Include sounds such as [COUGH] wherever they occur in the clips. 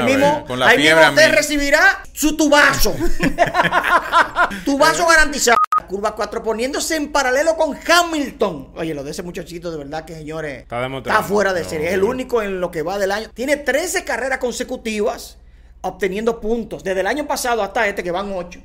Ahí mismo, con la ahí fiebre mismo usted recibirá su tubazo. [LAUGHS] tubazo garantizado. Curva 4 poniéndose en paralelo con Hamilton. Oye, lo de ese muchachito, de verdad que, señores, Está fuera de No, serie. Es el único en lo que va del año. Tiene 13 carreras consecutivas obteniendo puntos. Desde el año pasado hasta este, que van 8.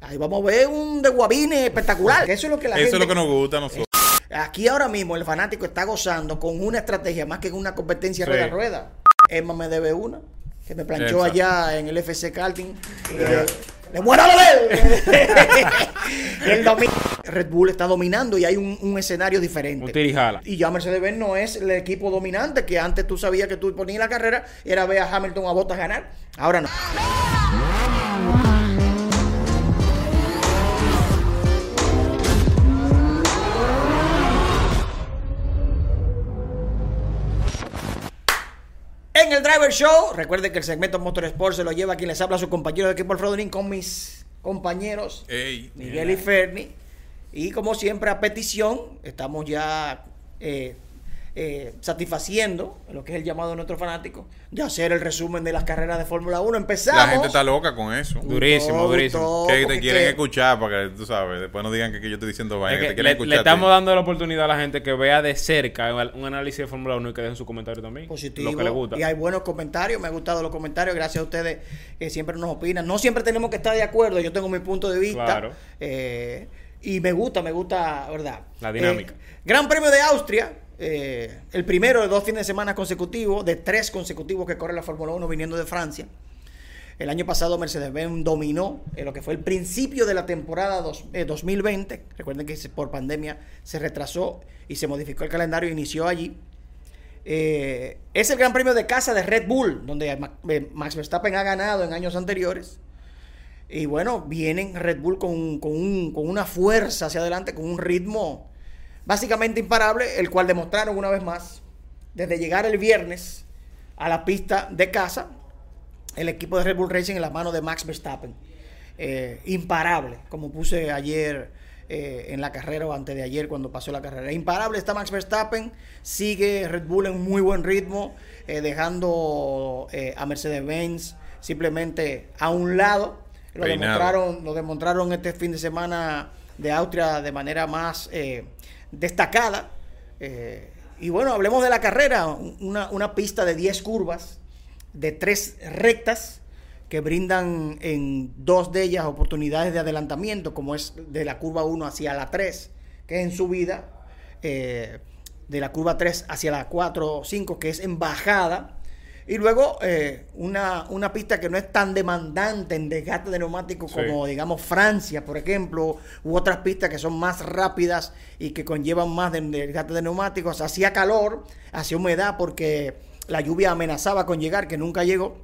Ahí vamos a ver un de Guabine espectacular. Eso es lo que la Eso gente... es lo que nos gusta a nosotros. Aquí ahora mismo el fanático está gozando con una estrategia más que en una competencia Sí. rueda a rueda. Emma me debe una, que me planchó Exacto. allá en el FC Karting. Le, le dedos. El Red Bull está dominando y hay un, un escenario diferente. Un. Y ya Mercedes-Benz no es el equipo dominante que antes tú sabías que tú ponías la carrera era ver a Hamilton a Bottas ganar. Ahora no. En el Driver Show, recuerden que el segmento Motorsport se lo lleva quien les habla su compañero de equipo Alfredo con mis compañeros Ey, Miguel y Ferni. Y como siempre, a petición, estamos ya eh, eh, satisfaciendo lo que es el llamado de nuestros fanáticos de hacer el resumen de las carreras de Fórmula 1. Empezamos. la gente está loca con eso. Durísimo, Todo, durísimo. todo, Que te quieren que- escuchar para que tú sabes. Después no digan que, que yo estoy diciendo Es vaina. que Que te le, quieren escuchar. le a ti. estamos dando la oportunidad a la gente que vea de cerca un análisis de Fórmula 1 y que dejen su comentario también. positivo. Lo que le gusta. Y hay buenos comentarios. Me han gustado los comentarios. Gracias a ustedes que siempre nos opinan. No siempre tenemos que estar de acuerdo. Yo tengo mi punto de vista. Claro. Eh, y me gusta, me gusta, ¿verdad? La dinámica. Eh, Gran Premio de Austria. Eh, el primero de dos fines de semana consecutivos, de tres consecutivos que corre la Fórmula 1 viniendo de Francia. El año pasado Mercedes-Benz dominó en lo que fue el principio de la temporada dos- eh, 2020. Recuerden que por pandemia se retrasó y se modificó el calendario, inició allí. Eh, es el Gran Premio de casa de Red Bull, donde Ma- Max Verstappen ha ganado en años anteriores. Y bueno, vienen Red Bull con, con una fuerza hacia adelante, con un ritmo básicamente imparable, el cual demostraron una vez más, desde llegar el viernes a la pista de casa, el equipo de Red Bull Racing en las manos de Max Verstappen. Eh, imparable, como puse ayer eh, en la carrera o antes de ayer cuando pasó la carrera. Imparable está Max Verstappen, sigue Red Bull en muy buen ritmo, eh, dejando a Mercedes-Benz simplemente a un lado. Lo Peinado. demostraron, lo demostraron este fin de semana de Austria de manera más destacada. Eh, y bueno, hablemos de la carrera, una, una pista de 10 curvas, de tres rectas, que brindan en dos de ellas oportunidades de adelantamiento, como es de la curva 1 hacia la 3, que es en subida, eh, de la curva 3 hacia la 4 o 5, que es en bajada, y luego eh, una, una pista que no es tan demandante en desgaste de neumáticos Sí. como, digamos, Francia, por ejemplo, u otras pistas que son más rápidas y que conllevan más de desgaste de neumáticos. Hacía calor, hacía humedad porque la lluvia amenazaba con llegar, que nunca llegó.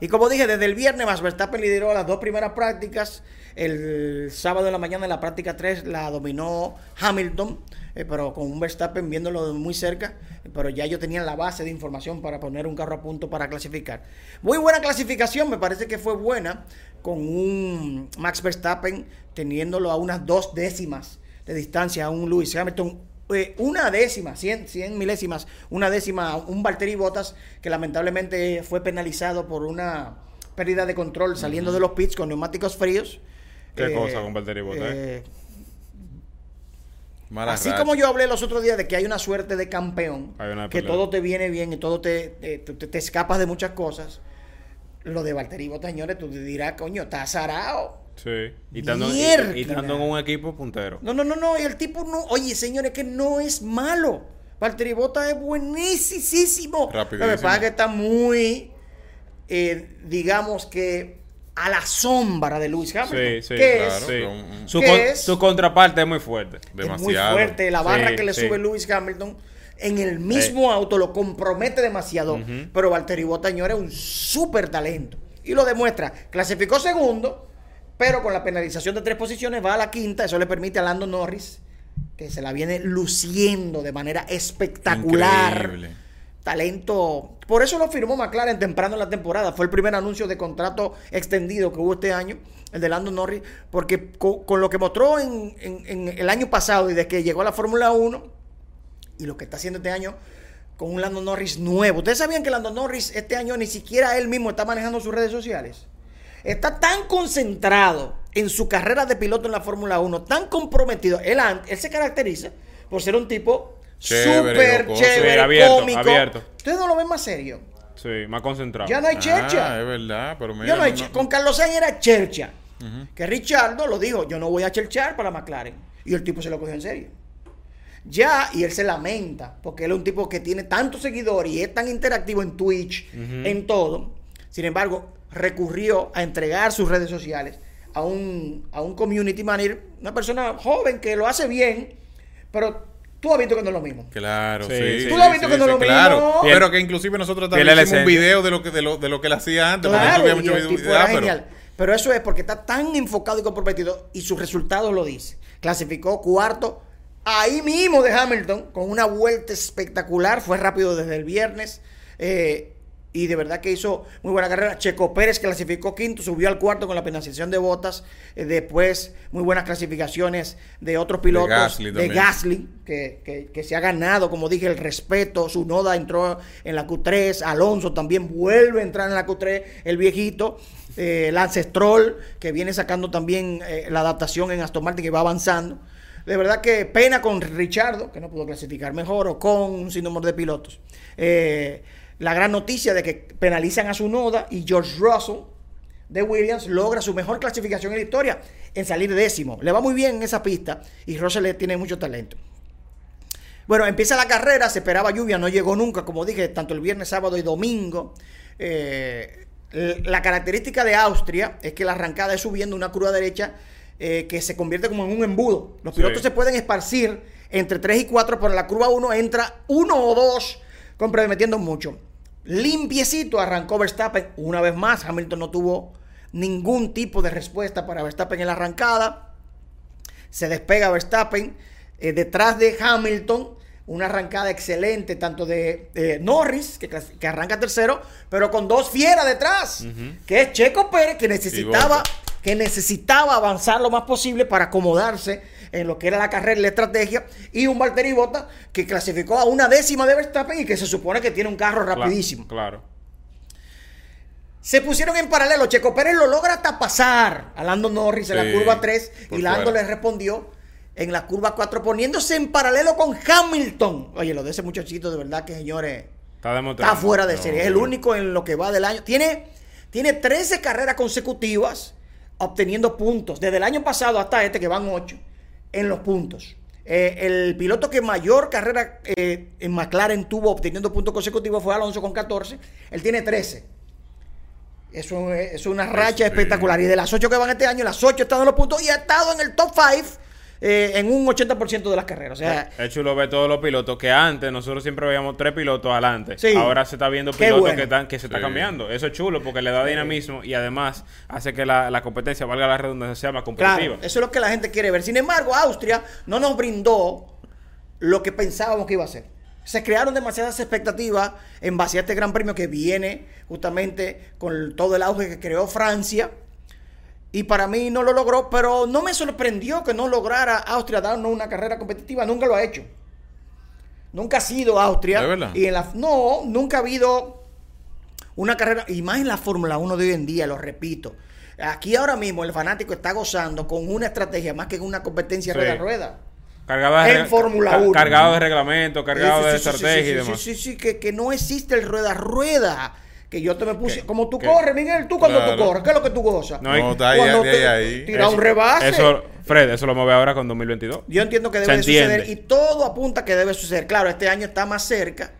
Y como dije, desde el viernes Max Verstappen lideró las dos primeras prácticas. El sábado en la mañana en la práctica 3 la dominó Hamilton, eh, pero con un Verstappen viéndolo de muy cerca. Pero ya ellos tenían la base de información para poner un carro a punto para clasificar. Muy buena clasificación, me parece que fue buena, con un Max Verstappen teniéndolo a unas dos décimas de distancia a un Lewis Hamilton eh, una décima, 100, 100 milésimas, una décima, un Valtteri Bottas que lamentablemente fue penalizado por una pérdida de control saliendo de los pits con neumáticos fríos. ¿Qué Eh, cosa con Valtteri Bottas, eh, Mala Así racha. como yo hablé los otros días de que hay una suerte de campeón, que todo te viene bien y todo te, te, te- te escapas de muchas cosas. Lo de Valtteri Bottas, señores, tú te dirás, coño, está azarado. Sí. Y estando, y- y Mierda. estando en un equipo puntero. No, no, no, no. Y el tipo no. Oye, señores, que no es malo. Valtteri Bottas es buenísimo. Rapidísimo. Lo que pasa es que está muy, eh, digamos que a la sombra de Lewis Hamilton. Sí, sí, ¿Qué claro. es? Sí. Su, ¿Qué con- es? su contraparte es muy fuerte. Es muy Demasiado. fuerte. La barra Sí, que le sí. sube Lewis Hamilton en el mismo auto lo compromete demasiado. Pero Valtteri Bottas, señores, es un súper talento. Y lo demuestra. Clasificó segundo, pero con la penalización de tres posiciones va a la quinta. Eso le permite a Lando Norris, que se la viene luciendo de manera espectacular. Increíble. Talento. Por eso lo firmó McLaren temprano en la temporada. Fue el primer anuncio de contrato extendido que hubo este año, el de Lando Norris, porque co- con, lo que mostró en, el año pasado y desde que llegó a la Fórmula 1 y lo que está haciendo este año con un Lando Norris nuevo. ¿Ustedes sabían que Lando Norris este año ni siquiera él mismo está manejando sus redes sociales? Está tan concentrado en su carrera de piloto en la Fórmula 1, tan comprometido. Él, él se caracteriza por ser un tipo súper chévere, abierto, cómico. abierto. Ustedes no lo ven más serio. Sí, más concentrado. Ya no hay Ah, chercha. es verdad, pero mira. Ya no hay no- Con Carlos Sainz era chercha. Que Richardo lo dijo, yo no voy a cherchar para McLaren. Y el tipo se lo cogió en serio. Ya, y él se lamenta, porque él es un tipo que tiene tantos seguidores y es tan interactivo en Twitch, en todo. Sin embargo, recurrió a entregar sus redes sociales a un, a un community manager, una persona joven que lo hace bien, pero tú has visto que no es lo mismo. Claro, Sí, sí. Tú lo has visto que no es lo claro. mismo. Pero que inclusive nosotros también hicimos un video de lo que, de lo, de lo que él hacía antes. porque Claro, y mucho el video. tipo era pero- genial. Pero eso es porque está tan enfocado y comprometido y sus resultados lo dice. Clasificó cuarto ahí mismo de Hamilton con una vuelta espectacular. Fue rápido desde el viernes. eh, y de verdad que hizo muy buena carrera. Checo Pérez clasificó quinto, subió al cuarto con la penalización de botas. eh, después, muy buenas clasificaciones de otros pilotos. Gasly de. Gasly, que, que- que se ha ganado, como dije, el respeto. Su Noda entró en la Q3. Alonso también vuelve a entrar en la Q3, el viejito. Eh, Lance Stroll, que viene sacando también eh, la adaptación en Aston Martin, que va avanzando. De verdad que pena con Richardo, que no pudo clasificar mejor, o con un sinnúmero de pilotos. Eh, la gran noticia de que penalizan a su Noda y George Russell de Williams logra su mejor clasificación en la historia en salir décimo. Le va muy bien en esa pista y Russell tiene mucho talento. Bueno, empieza la carrera, se esperaba lluvia, no llegó nunca, como dije, tanto el viernes, sábado y domingo. Eh, la característica de Austria es que la arrancada es subiendo una curva derecha eh, que se convierte como en un embudo. Los Sí. pilotos se pueden esparcir entre 3 y 4, pero en la curva 1 entra uno o dos, comprometiendo mucho. Limpiecito arrancó Verstappen una vez más. Hamilton no tuvo ningún tipo de respuesta para Verstappen en la arrancada se despega Verstappen eh, detrás de Hamilton. Una arrancada excelente, tanto de eh, Norris, que, arranca tercero, pero con dos fieras detrás, que es Checo Pérez, que necesitaba, que necesitaba avanzar lo más posible para acomodarse en lo que era la carrera y la estrategia, y un Valtteri Bottas que clasificó a una décima de Verstappen y que se supone que tiene un carro rapidísimo. Claro. Se pusieron en paralelo. Checo Pérez lo logra hasta pasar a Lando Norris en la curva 3 y Lando fuera. le respondió en la curva 4 poniéndose en paralelo con Hamilton. Oye, lo de ese muchachito de verdad que señores Está está fuera de No, serie. Es el único en lo que va del año. Tiene, tiene 13 carreras consecutivas obteniendo puntos. Desde el año pasado hasta este que van 8 en los puntos. Eh, el piloto que mayor carrera eh, en McLaren tuvo obteniendo puntos consecutivos fue Alonso con 14. Él tiene 13. Eso es, una racha espectacular. Y de las 8 que van este año, las 8 están en los puntos y ha estado en el top 5 en un 80% de las carreras. O sea, Es chulo ver todos los pilotos que antes nosotros siempre veíamos tres pilotos adelante. Sí. Ahora se está viendo pilotos bueno. que, están, que se está Sí. cambiando. Eso es chulo porque le da dinamismo y además hace que la, la competencia, valga la redundancia, sea más competitiva. Claro, eso es lo que la gente quiere ver. Sin embargo, Austria no nos brindó lo que pensábamos que iba a ser. Se crearon demasiadas expectativas en base a este gran premio que viene justamente con todo el auge que creó Francia. Y para mí no lo logró, pero no me sorprendió que no lograra Austria darnos una carrera competitiva. Nunca lo ha hecho. Nunca ha sido Austria. ¿De verdad? Y en la, no, nunca ha habido una carrera, y más en la Fórmula 1 de hoy en día, lo repito. Aquí ahora mismo el fanático está gozando con una estrategia más que con una competencia Sí. rueda a rueda. Cargado de, En Fórmula ca- 1. cargado de reglamento, cargado Sí, de sí, estrategia sí, y demás. Sí, sí, sí, que, que no existe el rueda a rueda. Que yo te me puse. Como tú que- corres, Miguel, tú cuando Claro. tú corres, ¿qué es lo que tú gozas? No, hay- No, está ahí, Cuando ahí, te- ahí. Tira un rebase. Eso, Fred, eso lo vamos a ver ahora con 2022. Yo entiendo que debe de suceder y todo apunta que debe suceder. Claro, este año está más cerca,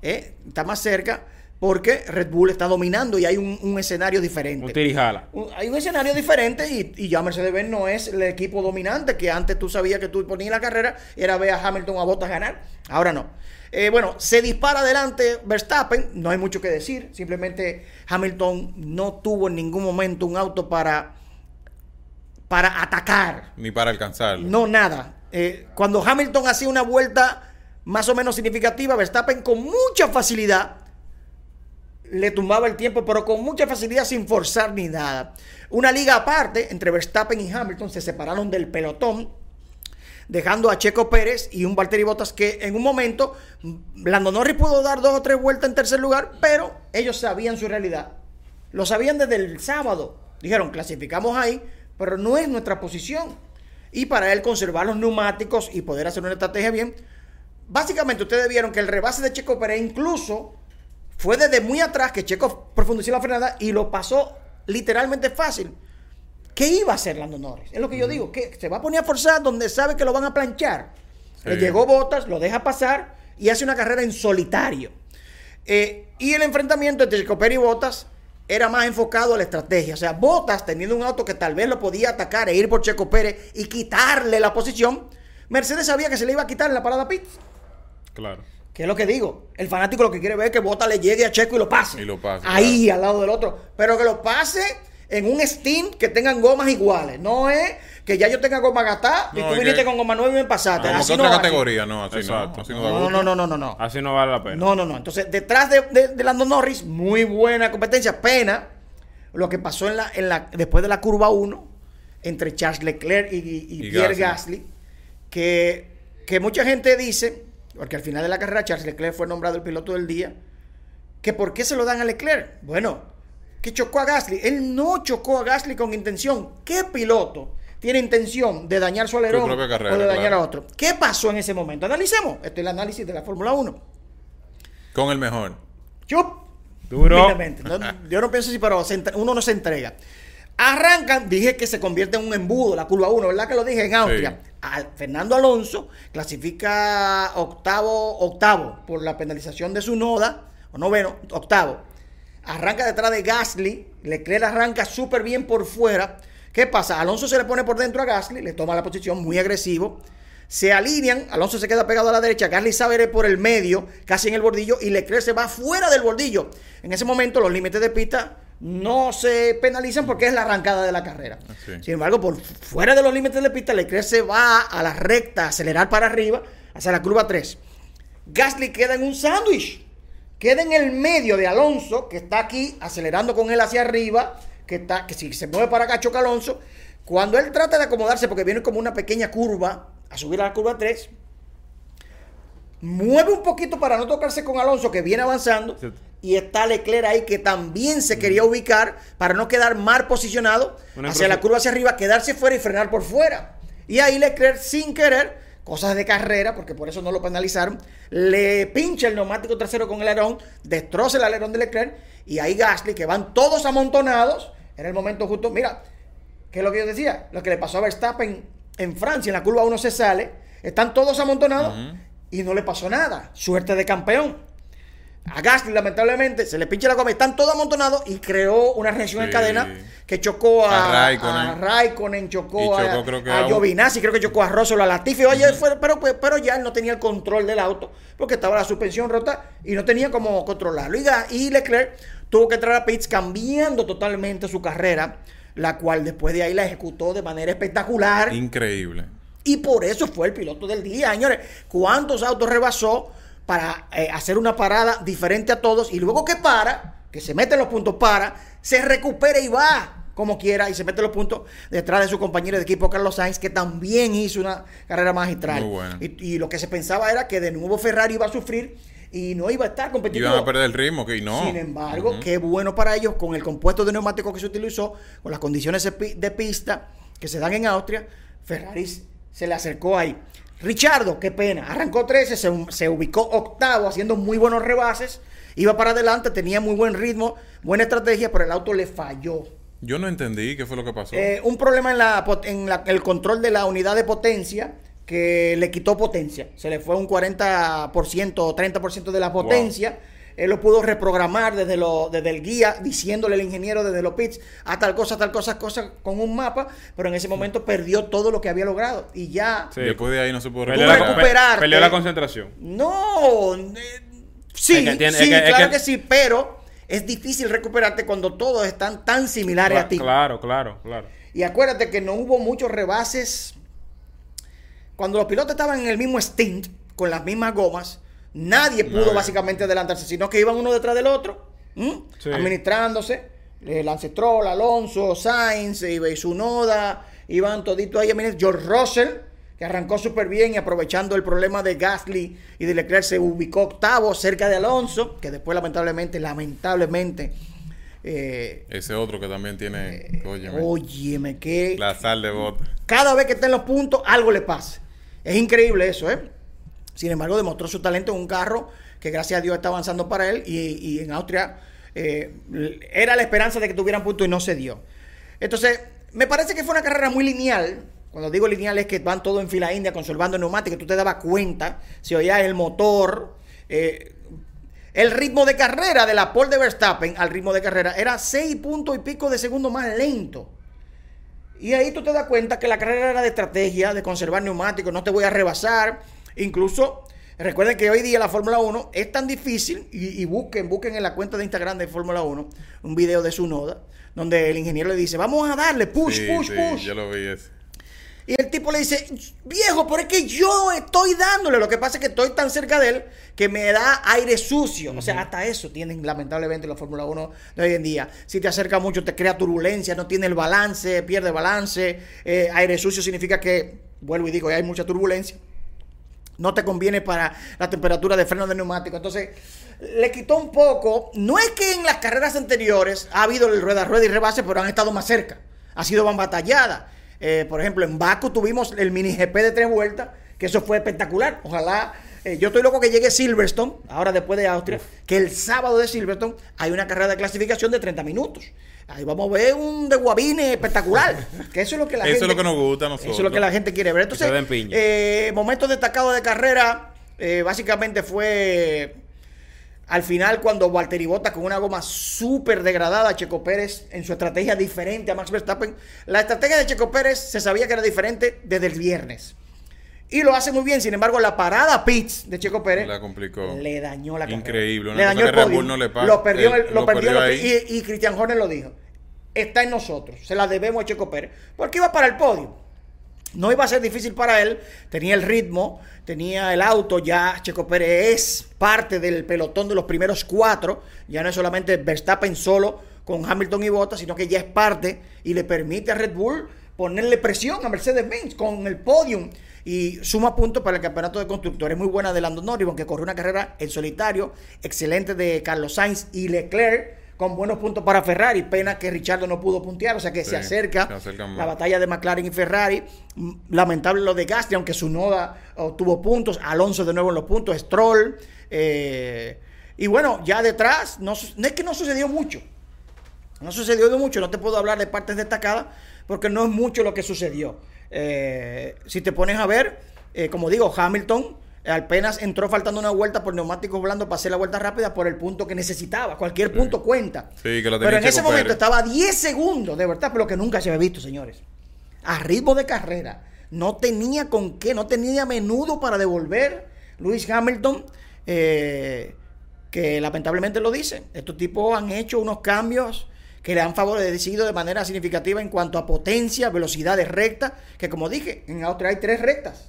¿eh? está más cerca porque Red Bull está dominando y hay un, un escenario diferente. Un tirijala. Un- Hay un escenario diferente y, y ya Mercedes-Benz no es el equipo dominante que antes tú sabías que tú ponías la carrera era ver a Hamilton a Bottas ganar. Ahora no. Eh, bueno, se dispara adelante Verstappen, no hay mucho que decir. Simplemente Hamilton no tuvo en ningún momento un auto para, para atacar. Ni para alcanzarlo. No, nada. Eh, cuando Hamilton hacía una vuelta más o menos significativa, Verstappen con mucha facilidad le tumbaba el tiempo, pero con mucha facilidad sin forzar ni nada. Una liga aparte entre Verstappen y Hamilton se separaron del pelotón. dejando a Checo Pérez y un Valtteri Bottas que en un momento Lando Norris pudo dar dos o tres vueltas en tercer lugar, pero ellos sabían su realidad. Lo sabían desde el sábado. Dijeron, clasificamos ahí, pero no es nuestra posición. Y para él conservar los neumáticos y poder hacer una estrategia bien, básicamente ustedes vieron que el rebase de Checo Pérez incluso fue desde muy atrás que Checo profundizó la frenada y lo pasó literalmente fácil. ¿Qué iba a hacer Lando Norris? Es lo que yo digo, que se va a poner a forzar donde sabe que lo van a planchar. Sí. Le llegó Botas, lo deja pasar y hace una carrera en solitario. Eh, y el enfrentamiento entre Checo Pérez y Botas era más enfocado a la estrategia. O sea, Botas teniendo un auto que tal vez lo podía atacar e ir por Checo Pérez y quitarle la posición, Mercedes sabía que se le iba a quitar en la parada pit. Claro. Que es lo que digo. El fanático lo que quiere ver es que Bota le llegue a Checo y lo pase. Y lo pase, Ahí, al lado del otro. Pero que lo pase en un Steam que tengan gomas iguales. No es que ya yo tenga goma gastada y No, tú viniste que- con goma nueva y me pasaste. Así que no otra va. categoría, no, así Exacto. no. Así no da No, gusto. no, no, no, no, no. Así no vale la pena. No, no, no. Entonces, detrás de, de, de Lando Norris, muy buena competencia. Pena lo que pasó en la, en la, después de la curva 1 entre Charles Leclerc y, y- y Y Pierre Gasly. Gasly, que, que mucha gente dice, porque al final de la carrera Charles Leclerc fue nombrado el piloto del día, que por qué se lo dan a Leclerc. Bueno, que chocó a Gasly. Él no chocó a Gasly con intención. ¿Qué piloto tiene intención de dañar su alerón carrera, o de dañar claro. a otro? ¿Qué pasó en ese momento? Analicemos. Este es el análisis de la Fórmula 1. Con el mejor. Chup. Duro. No, yo no pienso así, pero uno no se entrega. Arrancan, dije que se convierte en un embudo la curva 1, ¿verdad que lo dije en Austria? Sí. Fernando Alonso clasifica octavo, octavo por la penalización de su noda, o noveno, octavo. Arranca detrás de Gasly, Leclerc arranca súper bien por fuera. ¿Qué pasa? Alonso se le pone por dentro a Gasly, le toma la posición muy agresivo. Se alinean, Alonso se queda pegado a la derecha, Gasly sabe por el medio, casi en el bordillo, y Leclerc se va fuera del bordillo. En ese momento los límites de pista no se penalizan porque es la arrancada de la carrera. Así. Sin embargo, por fuera de los límites de pista, Leclerc se va a la recta, a acelerar para arriba, hacia la curva 3. Gasly queda en un sándwich. Queda en el medio de Alonso, que está aquí acelerando con él hacia arriba, que está, que si se mueve para acá choca Alonso. Cuando él trata de acomodarse, porque viene como una pequeña curva, a subir a la curva 3, mueve un poquito para no tocarse con Alonso, que viene avanzando. Y está Leclerc ahí, que también se quería ubicar para no quedar mal posicionado hacia la curva hacia arriba, quedarse fuera y frenar por fuera. Y ahí Leclerc, sin querer, cosas de carrera, porque por eso no lo penalizaron, le pincha el neumático trasero con el alerón, destroza el alerón de Leclerc, y ahí Gasly, que van todos amontonados, en el momento justo, mira, ¿qué es lo que yo decía? Lo que le pasó a Verstappen en Francia, en la curva 1 se sale, están todos amontonados y no le pasó nada. Suerte de campeón. A Gasly, lamentablemente, se le pincha la goma, están todos amontonados y creó una reacción en Sí. cadena que chocó a, A Raikkonen. a Raikkonen, chocó, a, creo que a a un- Giovinazzi, creo que chocó a Russell, a Latifi. Oye, fue- pero, pues, pero ya él no tenía el control del auto porque estaba la suspensión rota y no tenía cómo controlarlo. Y, y Leclerc tuvo que entrar a pits cambiando totalmente su carrera, la cual después de ahí la ejecutó de manera espectacular. Increíble. Y por eso fue el piloto del día, señores. ¿Cuántos autos rebasó para eh, hacer una parada diferente a todos? Y luego que para, que se mete en los puntos para, se recupera y va como quiera y se mete los puntos detrás de su compañero de equipo Carlos Sainz, que también hizo una carrera magistral. Muy buena. Y, y lo que se pensaba era que de nuevo Ferrari iba a sufrir y no iba a estar competitivo. Iban a perder el ritmo, que no. Sin embargo, qué bueno para ellos con el compuesto de neumáticos que se utilizó, con las condiciones de pista que se dan en Austria, Ferrari se le acercó ahí. Richardo, qué pena, arrancó 13, se, se ubicó octavo haciendo muy buenos rebases, iba para adelante, tenía muy buen ritmo, buena estrategia, pero el auto le falló. Yo no entendí qué fue lo que pasó. Eh, un problema en, la, pot- en la- el control de la unidad de potencia que le quitó potencia. Se le fue un 40% o 30% de la potencia. Él lo pudo reprogramar desde, lo, desde el guía, diciéndole al ingeniero desde los pits a tal cosa, tal cosa, cosa, con un mapa, pero en ese momento perdió todo lo que había logrado. Y ya Sí. Después de ahí no se pudo recuperar. perdió la concentración. No, eh, sí, Es que entiende- sí, es que- es claro que- que sí, pero es difícil recuperarte cuando todos están tan similares a ti. Claro, claro, claro. Y acuérdate que no hubo muchos rebases. Cuando los pilotos estaban en el mismo stint, con las mismas gomas, nadie pudo Nadie. básicamente adelantarse, sino que iban uno detrás del otro, administrándose. Eh, Lance Stroll, Alonso, Sainz, y Sunoda, iban toditos ahí. Mira, George Russell, que arrancó súper bien y aprovechando el problema de Gasly y de Leclerc se ubicó octavo cerca de Alonso, que después lamentablemente, lamentablemente, eh, Ese otro que también tiene. óyeme, óyeme, que la sal de bota. cada vez que está en los puntos, algo le pasa. Es increíble eso, ¿eh? Sin embargo, demostró su talento en un carro que gracias a Dios está avanzando para él y, en Austria eh, era la esperanza de que tuvieran puntos y no se dio. Entonces, me parece que fue una carrera muy lineal. Cuando digo lineal es que van todos en fila india conservando neumáticos, tú te dabas cuenta, si oías el motor, eh, el ritmo de carrera de la pole de Verstappen al ritmo de carrera era seis puntos y pico de segundo más lento. Y ahí tú te das cuenta que la carrera era de estrategia, de conservar neumáticos, no te voy a rebasar. Incluso, recuerden que hoy día la Fórmula 1 es tan difícil, y, y busquen, busquen en la cuenta de Instagram de Fórmula 1 un video de su noda, donde el ingeniero le dice, vamos a darle, push, Sí, push, sí, push. Yo lo vi ese. Y el tipo le dice, viejo, pero es que yo estoy dándole. Lo que pasa es que estoy tan cerca de él que me da aire sucio. O sea, hasta eso tienen lamentablemente la Fórmula 1 de hoy en día. Si te acerca mucho, te crea turbulencia, no tiene el balance, pierde balance. Eh, aire sucio significa que, vuelvo y digo, hay mucha turbulencia. No te conviene para la temperatura de freno de neumático. Entonces, le quitó un poco. No es que en las carreras anteriores ha habido el rueda, rueda y rebase, pero han estado más cerca. Ha sido más batallada. Eh, por ejemplo, en Baku tuvimos el mini GP de tres vueltas, que eso fue espectacular. Ojalá. Eh, yo estoy loco que llegue Silverstone, ahora después de Austria, que el sábado de Silverstone hay una carrera de clasificación de 30 minutos. Ahí vamos a ver un de Guabine espectacular. Que eso es lo que la [LAUGHS] Eso es gente. lo que nos gusta a nosotros. Eso es lo que la gente quiere ver. Entonces, eh, momentos destacados de carrera, eh, básicamente fue al final cuando Valtteri Bottas con una goma súper degradada, Checo Pérez en su estrategia diferente a Max Verstappen. La estrategia de Checo Pérez se sabía que era diferente desde el viernes. Y lo hace muy bien, sin embargo, la parada Pitts de Checo Pérez La complicó. le dañó la carrera. Increíble, una Le dañó el Red podio. Bull no le pasa. Lo perdió, Él el- lo lo perdió perdió el- ahí. y, y Christian Horner lo dijo. Está en nosotros. Se la debemos a Checo Pérez. Porque iba para el podio. No iba a ser difícil para él. Tenía el ritmo, tenía el auto. Ya Checo Pérez es parte del pelotón de los primeros cuatro. Ya no es solamente Verstappen solo con Hamilton y Bottas, sino que ya es parte y le permite a Red Bull ponerle presión a Mercedes-Benz con el podium. Y suma puntos para el campeonato de constructores. Muy buena de Lando Norris, que corrió una carrera en solitario. Excelente de Carlos Sainz y Leclerc. Con buenos puntos para Ferrari. Pena que Richardo no pudo puntear. O sea que Sí, se acerca se la batalla de McLaren y Ferrari. Mm, Lamentable lo de Gasly, aunque su noda obtuvo puntos. Alonso de nuevo en los puntos. Stroll. eh, y bueno, ya detrás, no, es que no sucedió mucho. No sucedió de mucho, no te puedo hablar de partes destacadas porque no es mucho lo que sucedió. Eh, si te pones a ver, eh, como digo, Hamilton eh, apenas entró faltando una vuelta por neumáticos blandos para hacer la vuelta rápida por el punto que necesitaba. Cualquier punto cuenta. Sí, que Pero en ese momento Pérez. estaba a 10 segundos, de verdad, pero que nunca se había visto, señores. A ritmo de carrera. No tenía con qué, no tenía menudo para devolver. Luis Hamilton, eh, que lamentablemente lo dice. Estos tipos han hecho unos cambios que le han favorecido de manera significativa en cuanto a potencia, velocidad de recta, que como dije, en Austria hay tres rectas.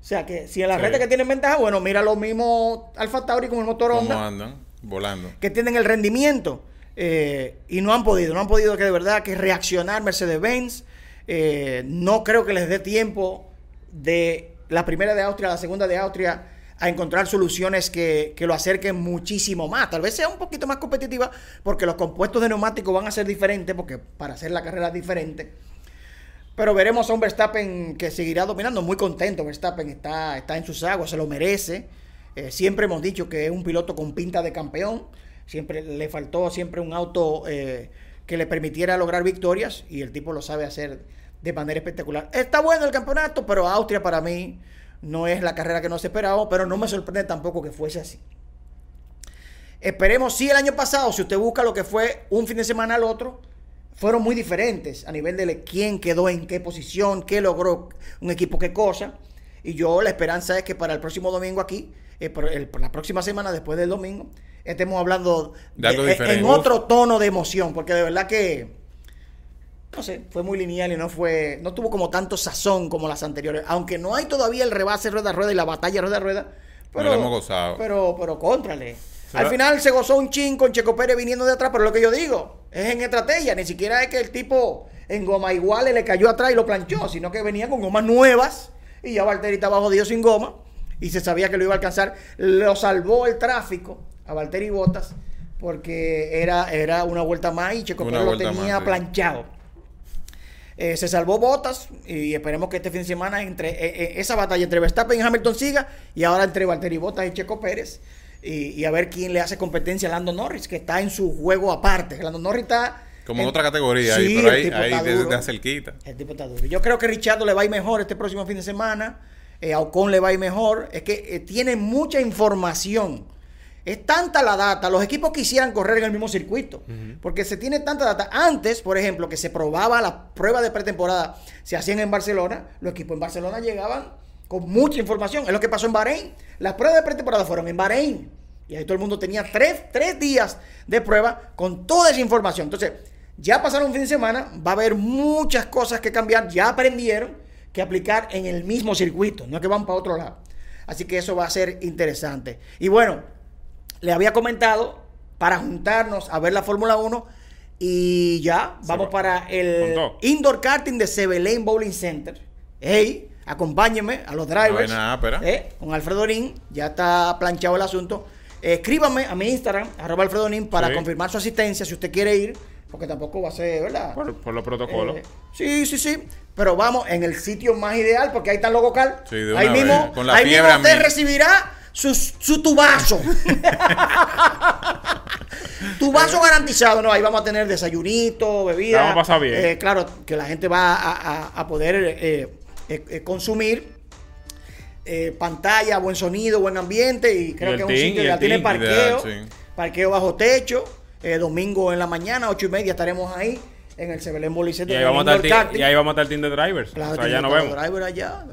O sea que si en la Sí. recta que tienen ventaja, bueno, mira lo mismo Alfa Tauri con el motor ¿Cómo Honda andan? Volando. que tienen el rendimiento eh, y no han podido, no han podido que de verdad que reaccionar Mercedes-Benz. Eh, no creo que les dé tiempo de la primera de Austria a la segunda de Austria a encontrar soluciones que, que lo acerquen muchísimo más. Tal vez sea un poquito más competitiva porque los compuestos de neumáticos van a ser diferentes, porque para hacer la carrera es diferente. Pero veremos a un Verstappen que seguirá dominando. Muy contento. Verstappen está, está en sus aguas, se lo merece. Eh, siempre hemos dicho que es un piloto con pinta de campeón. Siempre le faltó siempre un auto eh, que le permitiera lograr victorias y el tipo lo sabe hacer de manera espectacular. Está bueno el campeonato, pero Austria para mí no es la carrera que nos esperábamos, pero no me sorprende tampoco que fuese así. Esperemos, sí, el año pasado, si usted busca lo que fue un fin de semana al otro, fueron muy diferentes a nivel de quién quedó en qué posición, qué logró un equipo, qué cosa. Y yo la esperanza es que para el próximo domingo aquí, eh, por el- por la próxima semana después del domingo, estemos hablando De diferente. en otro tono de emoción, porque de verdad que, no sé, fue muy lineal y no fue, no tuvo como tanto sazón como las anteriores, aunque no hay todavía el rebase rueda a rueda y la batalla rueda a rueda. Pero, lo hemos gozado. Pero, pero contrale. Al final se gozó un chin con Checo Pérez viniendo de atrás, pero lo que yo digo es en estrategia, ni siquiera es que el tipo en goma igual le cayó atrás y lo planchó, sino que venía con gomas nuevas y ya Valtteri estaba jodido sin goma y se sabía que lo iba a alcanzar. Lo salvó el tráfico a Valtteri Bottas porque era, era una vuelta más y Checo Pérez lo tenía más, sí. planchado. Eh, se salvó Botas y esperemos que este fin de semana entre eh, eh, esa batalla entre Verstappen y Hamilton siga y ahora entre Valtteri Bottas y Checo Pérez y, y a ver quién le hace competencia a Lando Norris que está en su juego aparte. Lando Norris está Como en otra categoría Sí, ahí, pero ahí, está de, cerquita. El tipo está duro. Yo creo que Richardo le va a ir mejor este próximo fin de semana. Eh, a Ocon le va a ir mejor. Es que eh, tiene mucha información. Es tanta la data. Los equipos quisieran correr en el mismo circuito. Porque se tiene tanta data. Antes, por ejemplo, que se probaba la prueba de pretemporada, se hacían en Barcelona. Los equipos en Barcelona llegaban con mucha información. Es lo que pasó en Bahrein. Las pruebas de pretemporada fueron en Bahrein. Y ahí todo el mundo tenía tres, tres días de prueba con toda esa información. Entonces, ya pasaron un fin de semana, va a haber muchas cosas que cambiar, ya aprendieron que aplicar en el mismo circuito, no es que van para otro lado. Así que eso va a ser interesante. Y bueno, le había comentado para juntarnos a ver la Fórmula 1 y ya vamos va. para el. Indoor Karting de Sebelén Bowling Center. Hey, acompáñenme a los drivers. vaina ápera. Eh, con Alfredo Nin, ya está planchado el asunto. Escríbame a mi Instagram, arroba Alfredo Nin, para Sí. confirmar su asistencia si usted quiere ir, porque tampoco va a ser, ¿verdad? Por, por los protocolos. Eh, sí, sí, sí. Pero vamos en el sitio más ideal, porque ahí está el logo cal. Sí, de ahí mismo, vez, con la ahí mismo usted recibirá su, su tubazo. [LAUGHS] tubazo garantizado, ¿no? Ahí vamos a tener desayunito, bebida. La vamos a pasar bien. Eh, claro, que la gente va a, a- a poder eh, eh, eh, consumir. eh, pantalla, buen sonido, buen ambiente y creo que es un sitio ya tiene parqueo, Ideal, sí. parqueo bajo techo, domingo en la mañana, ocho y media estaremos ahí en el Sebelén Bolicete. Y ahí, vamos a y ahí vamos a estar el team de drivers. Claro, o sea, tiene ya nos vemos. driver allá,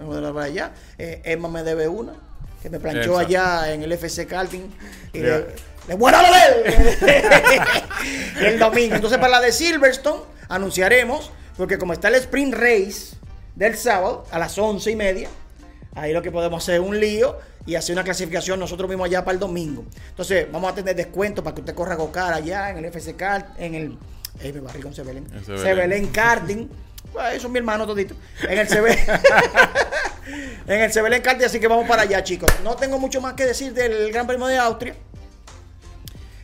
allá. Eh, Emma me debe una, que me planchó Exacto. allá en el FC Karting. Y Ya. le, a a ver [LAUGHS] el domingo. Entonces, para la de Silverstone, anunciaremos, porque como está el Sprint Race del sábado a las once y media, ahí lo que podemos hacer es un lío y hacer una clasificación nosotros mismos allá para el domingo. Entonces, vamos a tener descuento para que usted corra Gocar allá en el FC Kart, en el. Eh, me barrí con Sebelén. Karting. Eso es mi hermano todito. En el Sebelén. [LAUGHS] en el Sebelén Karting, así que vamos para allá, chicos. No tengo mucho más que decir del Gran Premio de Austria.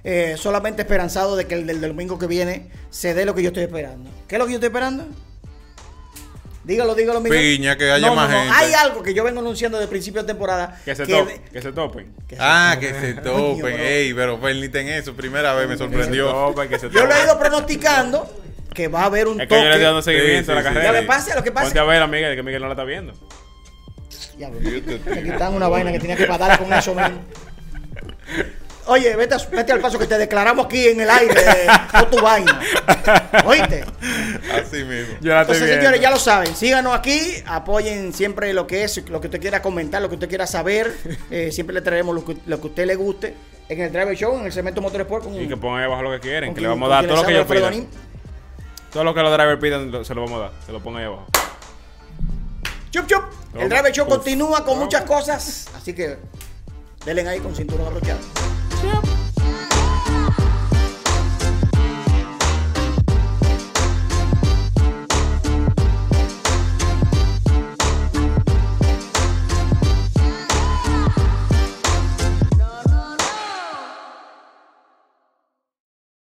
Eh, solamente esperanzado de que el del domingo que viene se dé lo que yo estoy esperando. ¿Qué es lo que yo estoy esperando? Dígalo, dígalo, Miguel. Piña, que haya No, más no. gente. Hay algo que yo vengo anunciando desde principio de temporada. Que se, que de- que se topen. que se Ah, tope. que se [LAUGHS] Coño, topen. Ey, pero permiten eso. Primera vez me Que se sorprendió. topen, que se Yo lo he ido pronosticando que va a haber un Es que yo le estoy dando seguimiento Sí, a la sí, sí. carrera. Lo que pasa, lo que pasa- Ponte a ver a Miguel, que Miguel no la está viendo. Me quitan una vaina que tenía que pagar con eso, man. Oye, vete, vete al paso que te declaramos aquí en el aire con tu vaina. ¿Oíste? Así mismo. Yo Entonces, viendo. señores, ya lo saben. Síganos aquí, apoyen siempre lo que es, lo que usted quiera comentar, lo que usted quiera saber. Eh, siempre le traeremos lo que, lo que a usted le guste en el Driver Show, en el segmento Motorsport. Con, Y que pongan ahí abajo lo que quieren, que quien- le vamos a dar todo lo que ellos pidan. Todo lo que los drivers pidan se lo vamos a dar. Se lo pongan ahí abajo. Chup, chup. El Toma. Driver Show continúa con muchas cosas. Así que denle ahí con cinturón abrochado.